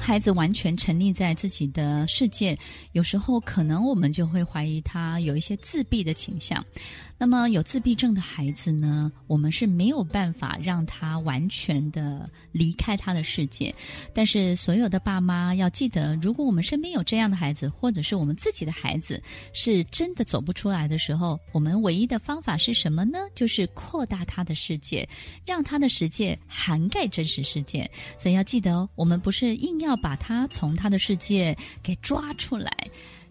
孩子完全沉溺在自己的世界，有时候可能我们就会怀疑他有一些自闭的倾向。那么有自闭症的孩子呢，我们是没有办法让他完全的离开他的世界。但是所有的爸妈要记得，如果我们身边有这样的孩子，或者是我们自己的孩子是真的走不出来的时候，我们唯一的方法是什么呢？就是扩大他的世界，让他的世界涵盖真实世界。所以要记得哦，我们不是硬要要把他从他的世界给抓出来。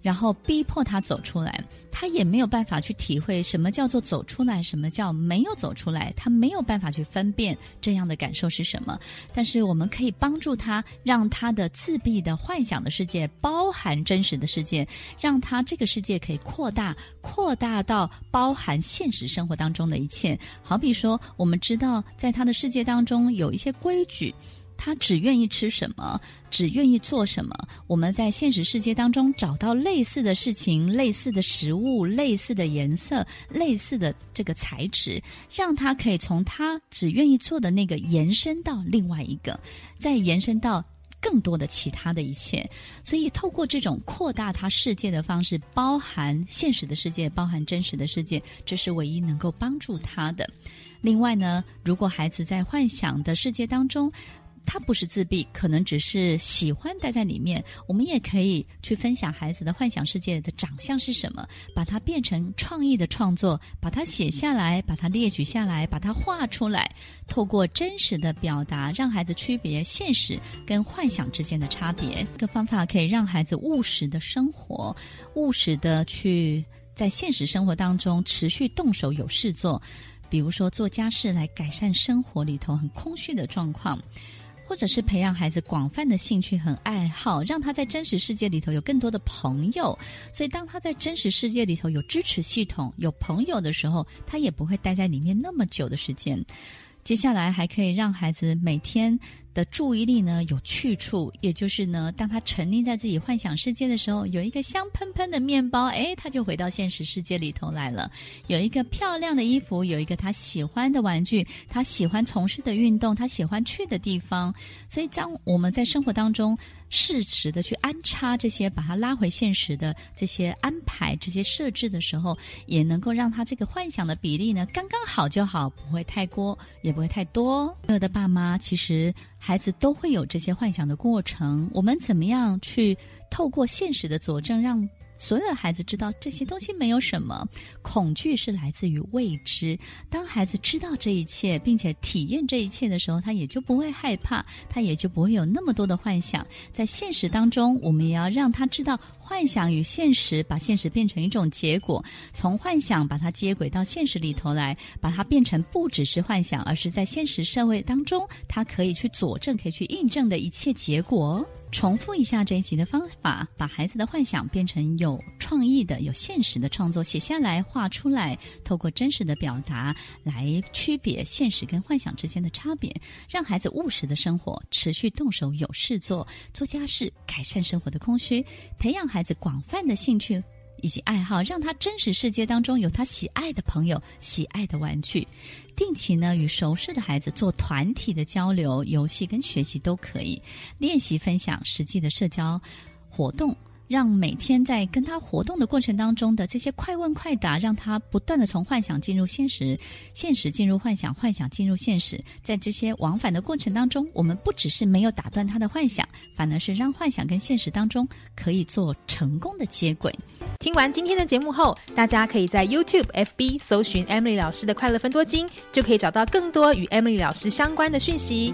然后逼迫他走出来，他也没有办法去体会什么叫做走出来，什么叫没有走出来，他没有办法去分辨这样的感受是什么。但是我们可以帮助他，让他的自闭的幻想的世界包含真实的世界，让他这个世界可以扩大，扩大到包含现实生活当中的一切。好比说，我们知道在他的世界当中有一些规矩。他只愿意吃什么，只愿意做什么。我们在现实世界当中找到类似的事情、类似的食物、类似的颜色、类似的这个材质，让他可以从他只愿意做的那个延伸到另外一个，再延伸到更多的其他的一切。所以，透过这种扩大他世界的方式，包含现实的世界，包含真实的世界，这是唯一能够帮助他的。另外呢，如果孩子在幻想的世界当中，他不是自闭，可能只是喜欢待在里面。我们也可以去分享孩子的幻想世界的长相是什么，把它变成创意的创作，把它写下来，把它列举下来，把它画出来。透过真实的表达，让孩子区别现实跟幻想之间的差别。这个方法可以让孩子务实的生活，务实的去在现实生活当中持续动手有事做，比如说做家事来改善生活里头很空虚的状况。或者是培养孩子广泛的兴趣和爱好，让他在真实世界里头有更多的朋友。所以，当他在真实世界里头有支持系统、有朋友的时候，他也不会待在里面那么久的时间。接下来，还可以让孩子每天的注意力呢，有去处，也就是呢，当他沉溺在自己幻想世界的时候，有一个香喷喷的面包，诶，他就回到现实世界里头来了；有一个漂亮的衣服，有一个他喜欢的玩具，他喜欢从事的运动，他喜欢去的地方。所以，当我们在生活当中适时的去安插这些，把他拉回现实的这些安排、这些设置的时候，也能够让他这个幻想的比例呢，刚刚好就好，不会太过，也不会太多。所有的爸妈其实。孩子都会有这些幻想的过程，我们怎么样去透过现实的佐证，让所有的孩子知道这些东西没有什么，恐惧是来自于未知。当孩子知道这一切，并且体验这一切的时候，他也就不会害怕，他也就不会有那么多的幻想。在现实当中，我们也要让他知道幻想与现实，把现实变成一种结果，从幻想把它接轨到现实里头来，把它变成不只是幻想，而是在现实社会当中，他可以去佐证、可以去印证的一切结果。重复一下这一集的方法，把孩子的幻想变成有有创意的、有现实的创作，写下来、画出来，透过真实的表达来区别现实跟幻想之间的差别，让孩子务实的生活，持续动手有事做，做家事，改善生活的空虚，培养孩子广泛的兴趣。以及爱好，让他真实世界当中有他喜爱的朋友、喜爱的玩具。定期呢，与熟识的孩子做团体的交流、游戏跟学习都可以。练习分享实际的社交活动。让每天在跟他活动的过程当中的这些快问快答，让他不断的从幻想进入现实，现实进入幻想，幻想进入现实。在这些往返的过程当中，我们不只是没有打断他的幻想，反而是让幻想跟现实当中可以做成功的接轨。听完今天的节目后，大家可以在 YouTube、FB 搜寻 Emily 老师的快乐分多金，就可以找到更多与 Emily 老师相关的讯息。